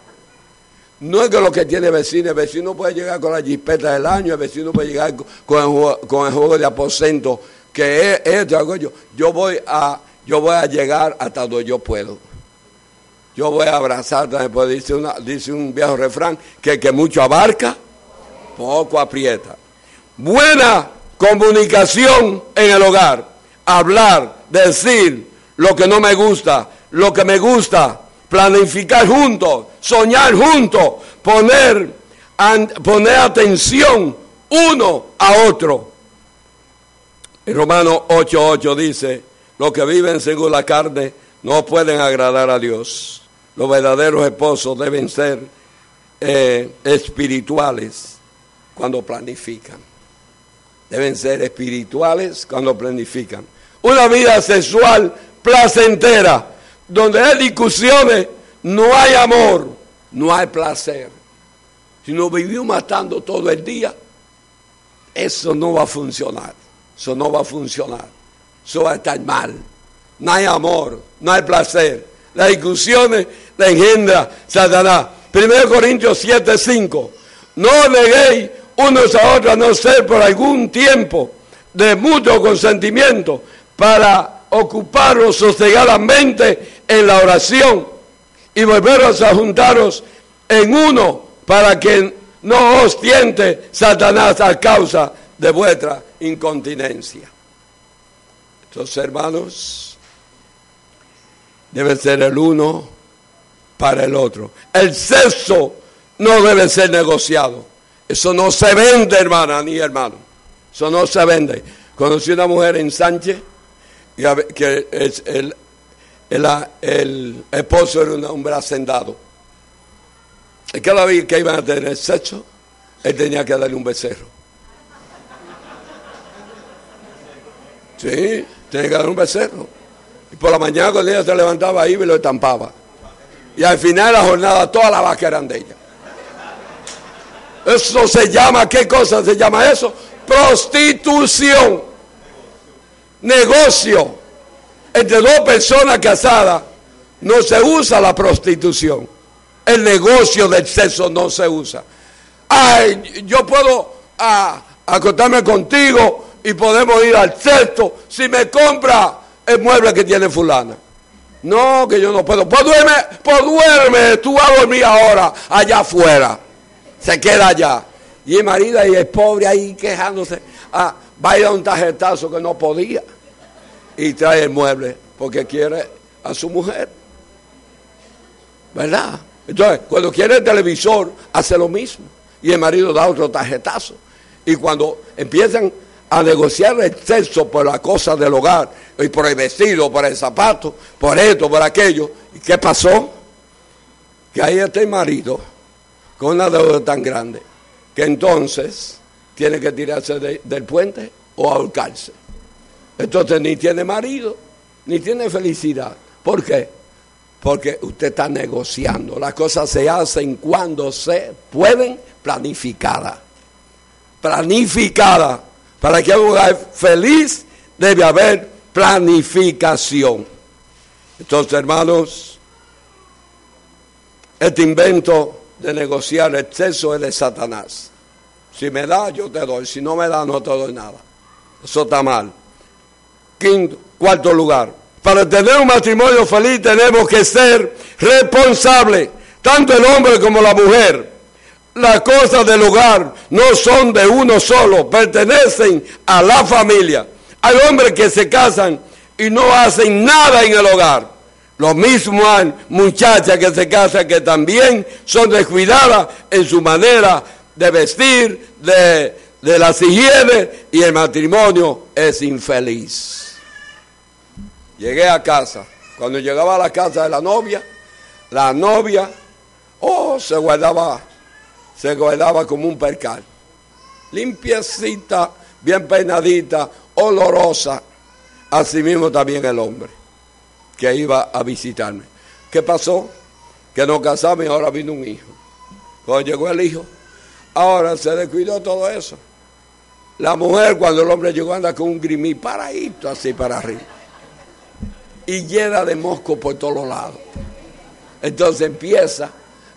No es que lo que tiene vecino, el vecino puede llegar con la jispeta del año, el vecino puede llegar con el, juego, de aposento, que es esto, yo. Yo voy a, yo voy a llegar hasta donde yo puedo. Yo voy a abrazar, después dice, una, dice un viejo refrán, que que mucho abarca, poco aprieta. Buena comunicación en el hogar. Hablar, decir lo que no me gusta, lo que me gusta, planificar juntos, soñar juntos, poner, poner atención uno a otro. En Romano 8:8 dice, los que viven según la carne no pueden agradar a Dios. Los verdaderos esposos deben ser eh, espirituales cuando planifican. Deben ser espirituales cuando planifican. Una vida sexual placentera, donde hay discusiones, no hay amor, no hay placer. Si nos vivimos matando todo el día, eso no va a funcionar. Eso no va a funcionar. Eso va a estar mal. No hay amor, no hay placer. Las discusiones la engendra Satanás. 1 Corintios 7, 5. No neguéis unos a otros a no ser por algún tiempo de mutuo consentimiento para ocuparos sosegadamente en la oración y volveros a juntaros en uno para que no os tiente Satanás a causa de vuestra incontinencia. Entonces, hermanos, debe ser el uno para el otro. El sexo no debe ser negociado. Eso no se vende, hermana ni hermano. Eso no se vende. Conocí una mujer en Sánchez que el, esposo era un hombre hacendado. Y cada vez que iban a tener sexo, él tenía que darle un becerro. Sí, tenía que darle un becerro. Y por la mañana cuando ella se levantaba ahí, me lo estampaba. Y al final de la jornada, todas las vacas eran de ella. Eso se llama, ¿qué cosa se llama eso? Prostitución. Negocio. Entre dos personas casadas no se usa la prostitución. El negocio del sexo no se usa. Ay, yo puedo ah, acotarme contigo y podemos ir al sexto si me compra el mueble que tiene fulana. No, que yo no puedo. Pues duerme, pues duerme, tú vas a dormir ahora, allá afuera. Se queda allá. Y el marido ahí es pobre ahí quejándose. Ah, va a ir a un tarjetazo que no podía. Y trae el mueble porque quiere a su mujer. ¿Verdad? Entonces, cuando quiere el televisor, hace lo mismo. Y el marido da otro tarjetazo. Y cuando empiezan a negociar el sexo por la cosa del hogar, y por el vestido, por el zapato, por esto, por aquello. ¿Y qué pasó? Que ahí está el marido con una deuda tan grande que entonces tiene que tirarse del puente o ahorcarse. Entonces ni tiene marido, ni tiene felicidad. ¿Por qué? Porque usted está negociando. Las cosas se hacen cuando se pueden planificadas. Planificada. Para que un lugar feliz debe haber planificación. Entonces, hermanos, este invento de negociar exceso es de Satanás. Si me da, yo te doy. Si no me da, no te doy nada. Eso está mal. Quinto, cuarto lugar. Para tener un matrimonio feliz tenemos que ser responsables, tanto el hombre como la mujer. Las cosas del hogar no son de uno solo, pertenecen a la familia. Hay hombres que se casan y no hacen nada en el hogar. Lo mismo hay muchachas que se casan que también son descuidadas en su manera de vestir, de, de las higienes y el matrimonio es infeliz. Llegué a casa. Cuando llegaba a la casa de la novia, la novia, oh, se guardaba, se guardaba como un percal. Limpiecita, bien peinadita, olorosa. Asimismo también el hombre que iba a visitarme. ¿Qué pasó? Que nos casamos y ahora vino un hijo. Cuando llegó el hijo, ahora se descuidó todo eso. La mujer cuando el hombre llegó anda con un grimí paradito así para arriba. Y llena de mosco por todos lados. Entonces empieza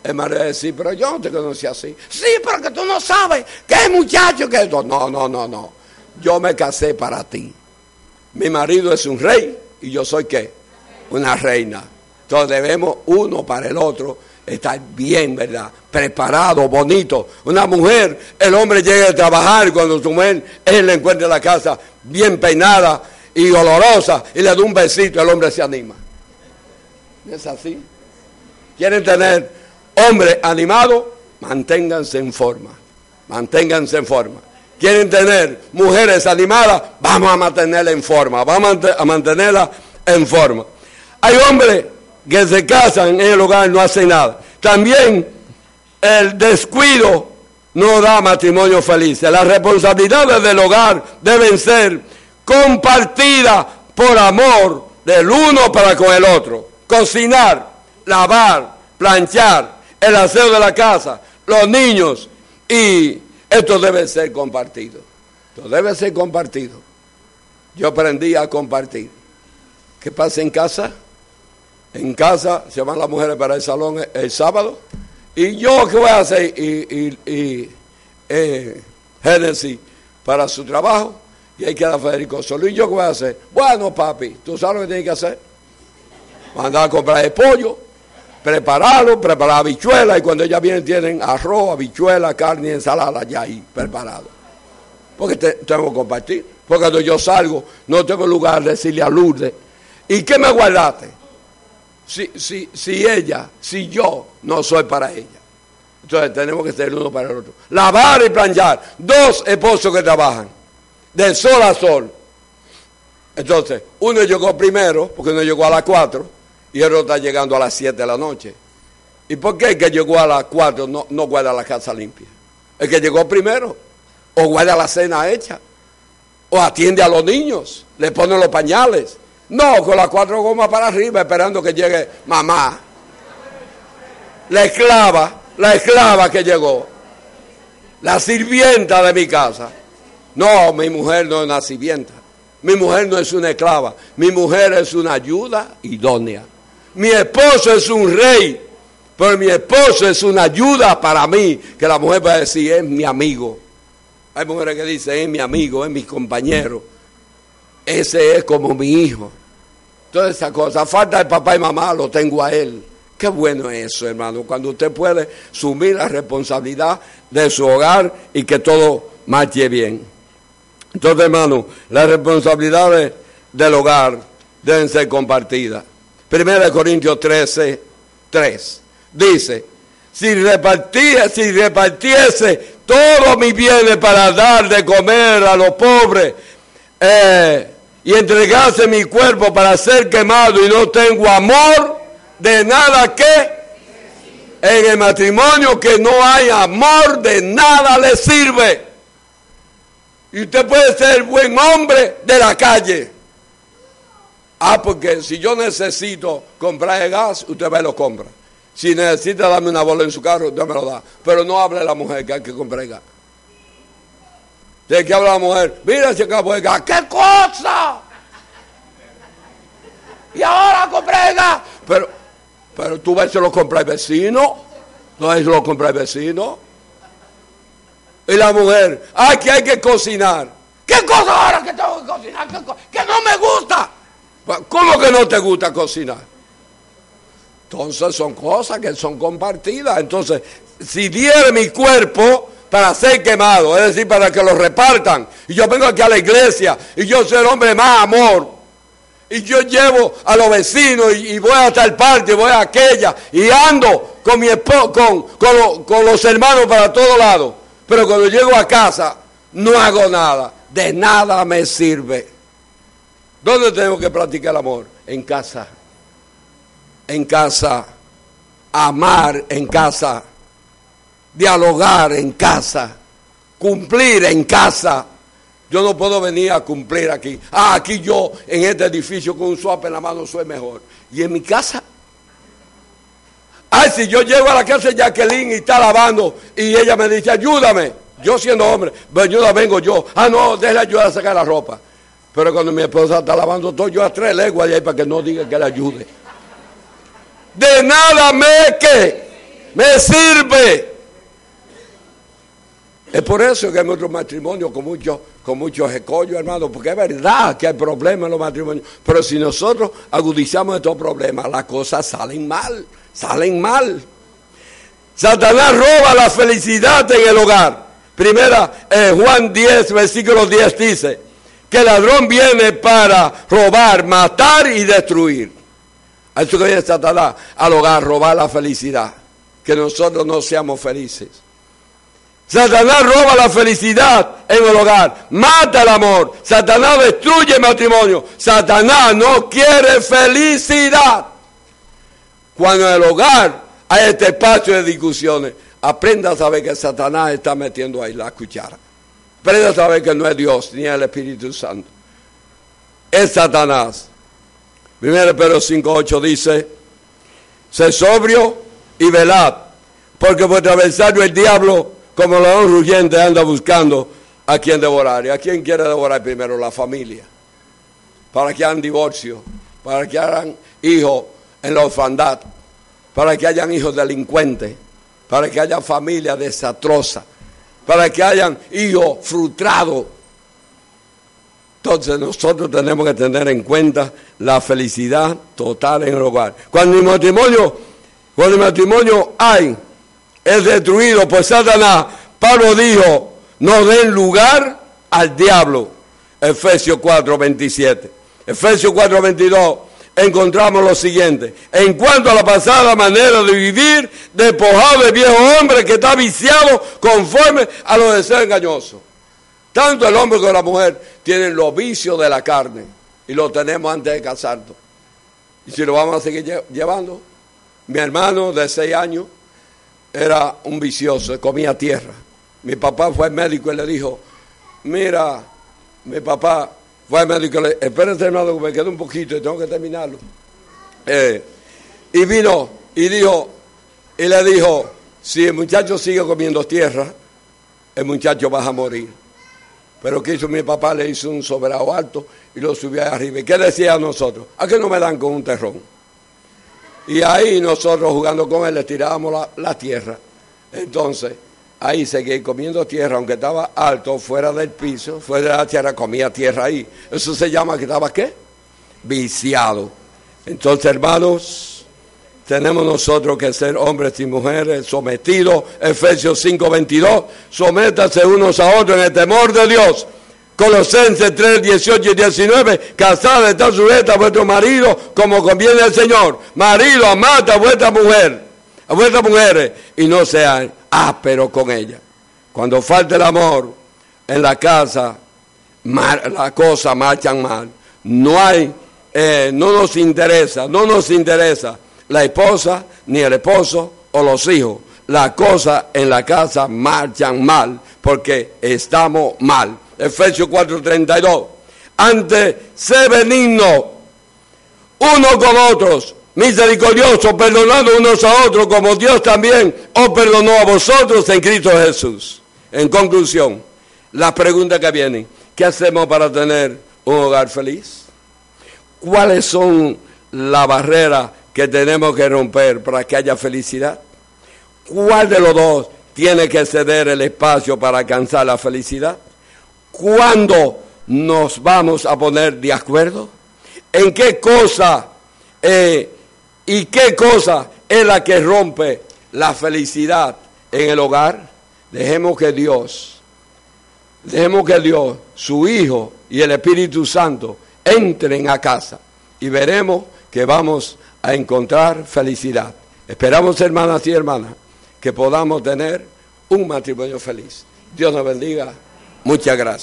el marido a decir, pero yo no te conocí así. Sí, pero que tú no sabes es muchacho que esto. No, no, no, no yo me casé para ti. Mi marido es un rey y yo soy qué? Una reina. Entonces debemos uno para el otro estar bien, ¿verdad? Preparado, bonito. Una mujer, el hombre llega a trabajar cuando su mujer, él le encuentra en la casa bien peinada y olorosa y le da un besito, el hombre se anima. ¿Es así? ¿Quieren tener hombre animado? Manténganse en forma. Manténganse en forma quieren tener mujeres animadas, vamos a mantenerla en forma, vamos a mantenerla en forma. Hay hombres que se casan en el hogar y no hacen nada. También el descuido no da matrimonio feliz. Las responsabilidades del hogar deben ser compartidas por amor del uno para con el otro. Cocinar, lavar, planchar, el aseo de la casa, los niños y esto debe ser compartido. Esto debe ser compartido. Yo aprendí a compartir. ¿Qué pasa en casa? En casa se van las mujeres para el salón el, sábado. ¿Y yo qué voy a hacer? Y, y, y eh, Génesis para su trabajo. Y ahí queda Federico solo. ¿Y yo qué voy a hacer? Bueno, papi, tú sabes lo que tienes que hacer. Mandar a comprar el pollo, prepararlo, preparar habichuelas y cuando ellas vienen tienen arroz, habichuela, carne y ensalada ya ahí preparado. Porque tengo que compartir. Porque cuando yo salgo no tengo lugar de decirle a Lourdes, ¿y qué me guardaste? Si, si, si ella, si yo no soy para ella. Entonces tenemos que ser uno para el otro. Lavar y planchar. Dos esposos que trabajan. De sol a sol. Entonces, uno llegó primero, porque uno llegó a las cuatro y el otro está llegando a las 7 de la noche. ¿Y por qué el que llegó a las 4 no, no guarda la casa limpia? El que llegó primero, o guarda la cena hecha, o atiende a los niños, le pone los pañales. No, con las cuatro gomas para arriba esperando que llegue mamá. La esclava, la esclava que llegó, la sirvienta de mi casa. No, mi mujer no es una sirvienta. Mi mujer no es una esclava. Mi mujer es una ayuda idónea. Mi esposo es un rey, pero mi esposo es una ayuda para mí, que la mujer va a decir, es mi amigo. Hay mujeres que dicen, es mi amigo, es mi compañero. Ese es como mi hijo. Toda esa cosa, falta de papá y mamá, lo tengo a él. Qué bueno es eso, hermano, cuando usted puede sumir la responsabilidad de su hogar y que todo marche bien. Entonces, hermano, las responsabilidades del hogar deben ser compartidas. Primera de Corintios 13, 3. Dice, si repartiese, si repartiese todos mis bienes para dar de comer a los pobres eh, y entregase mi cuerpo para ser quemado y no tengo amor, de nada que en el matrimonio que no hay amor, de nada le sirve. Y usted puede ser buen hombre de la calle Ah, porque si yo necesito comprar el gas, usted va y lo compra. Si necesita darme una bola en su carro, usted me lo da. Pero no hable la mujer que hay que comprar el gas. ¿De qué habla la mujer? Mira si acabó el gas. ¡Qué cosa! Y ahora compré el gas. Pero, pero tú ves si lo compra el vecino. No es lo compra el vecino. Y la mujer, ¡ay, que hay que cocinar! ¿Qué cosa ahora que tengo que cocinar? que no me gusta! ¿Cómo que no te gusta cocinar? Entonces son cosas que son compartidas. Entonces, si diere mi cuerpo para ser quemado, es decir, para que lo repartan, y yo vengo aquí a la iglesia y yo soy el hombre más amor, y yo llevo a los vecinos y, voy hasta el parque, voy a aquella, y ando con mi con, con, con los hermanos para todos lados, pero cuando llego a casa no hago nada, de nada me sirve. ¿Dónde tenemos que practicar el amor? En casa. En casa. Amar en casa. Dialogar en casa. Cumplir en casa. Yo no puedo venir a cumplir aquí. Ah, aquí yo en este edificio con un swap en la mano soy mejor. Y en mi casa. Ay, si yo llego a la casa de Jacqueline y está lavando y ella me dice, ayúdame. Yo siendo hombre, ayuda vengo yo. Ah, no, déjale ayudar a sacar la ropa. Pero cuando mi esposa está lavando todo, yo a tres leguas de ahí para que no diga que le ayude. De nada me que me sirve. Es por eso que hay muchos matrimonios con muchos con muchos escollos, hermano, porque es verdad que hay problemas en los matrimonios. Pero si nosotros agudizamos estos problemas, las cosas salen mal, salen mal. Satanás roba la felicidad en el hogar. Primera, eh, Juan 10, versículo 10 dice, que el ladrón viene para robar, matar y destruir. Eso que viene Satanás al hogar, robar la felicidad. Que nosotros no seamos felices. Satanás roba la felicidad en el hogar, mata el amor. Satanás destruye el matrimonio. Satanás no quiere felicidad. Cuando en el hogar hay este espacio de discusiones, aprenda a saber que Satanás está metiendo ahí la cuchara. Aprende a saber que no es Dios ni el Espíritu Santo. Es Satanás. 1 Pedro 5.8 dice, sé sobrio y velad, porque vuestro adversario el diablo, como león rugiente, anda buscando a quien devorar. ¿Y a quién quiere devorar primero? La familia. Para que hagan divorcio, para que hagan hijos en la orfandad, para que hayan hijos delincuentes, para que haya familia desastrosa para que hayan hijos frustrados. Entonces nosotros tenemos que tener en cuenta la felicidad total en el hogar. Cuando el matrimonio, cuando el matrimonio hay, es destruido por Satanás, Pablo dijo, no den lugar al diablo. Efesios 4, 27. Efesios 4, 22 encontramos lo siguiente. En cuanto a la pasada manera de vivir, despojado de viejo hombre que está viciado conforme a los deseos engañosos. Tanto el hombre como la mujer tienen los vicios de la carne y lo tenemos antes de casarnos. Y si lo vamos a seguir llevando, mi hermano de seis años era un vicioso, comía tierra. Mi papá fue médico y le dijo, mira, mi papá fue al médico le espérate hermano, me queda un poquito y tengo que terminarlo. Eh, y vino y dijo, y le dijo, si el muchacho sigue comiendo tierra, el muchacho va a morir. Pero ¿qué hizo mi papá? Le hizo un sobrado alto y lo subió arriba. ¿Y qué decía a nosotros? ¿A qué no me dan con un terrón? Y ahí nosotros jugando con él le tirábamos la, tierra. Entonces, ahí seguía comiendo tierra, aunque estaba alto, fuera del piso, fuera de la tierra, comía tierra ahí. Eso se llama que estaba qué? Viciado. Entonces, hermanos, tenemos nosotros que ser hombres y mujeres sometidos. Efesios 5:22, sométase unos a otros en el temor de Dios. Colosenses 3, 18 y 19, casada está sujeta a vuestro marido como conviene al Señor. Marido, amad a vuestra mujer, a vuestras mujeres, y no sean ásperos con ella. Cuando falta el amor en la casa, las cosas marchan mal. No hay, eh, no nos interesa, no nos interesa la esposa, ni el esposo o los hijos. Las cosas en la casa marchan mal porque estamos mal. Efesios 4:32. Antes, sé benigno uno con otros, misericordioso, perdonando unos a otros como Dios también os perdonó a vosotros en Cristo Jesús. En conclusión, la pregunta que viene, ¿qué hacemos para tener un hogar feliz? ¿Cuáles son las barreras que tenemos que romper para que haya felicidad? ¿Cuál de los dos tiene que ceder el espacio para alcanzar la felicidad? ¿Cuándo nos vamos a poner de acuerdo? ¿En qué cosa eh, y qué cosa es la que rompe la felicidad en el hogar? Dejemos que Dios, dejemos que Dios, su Hijo y el Espíritu Santo entren a casa y veremos que vamos a encontrar felicidad. Esperamos, hermanas y hermanas, que podamos tener un matrimonio feliz. Dios nos bendiga. Muchas gracias.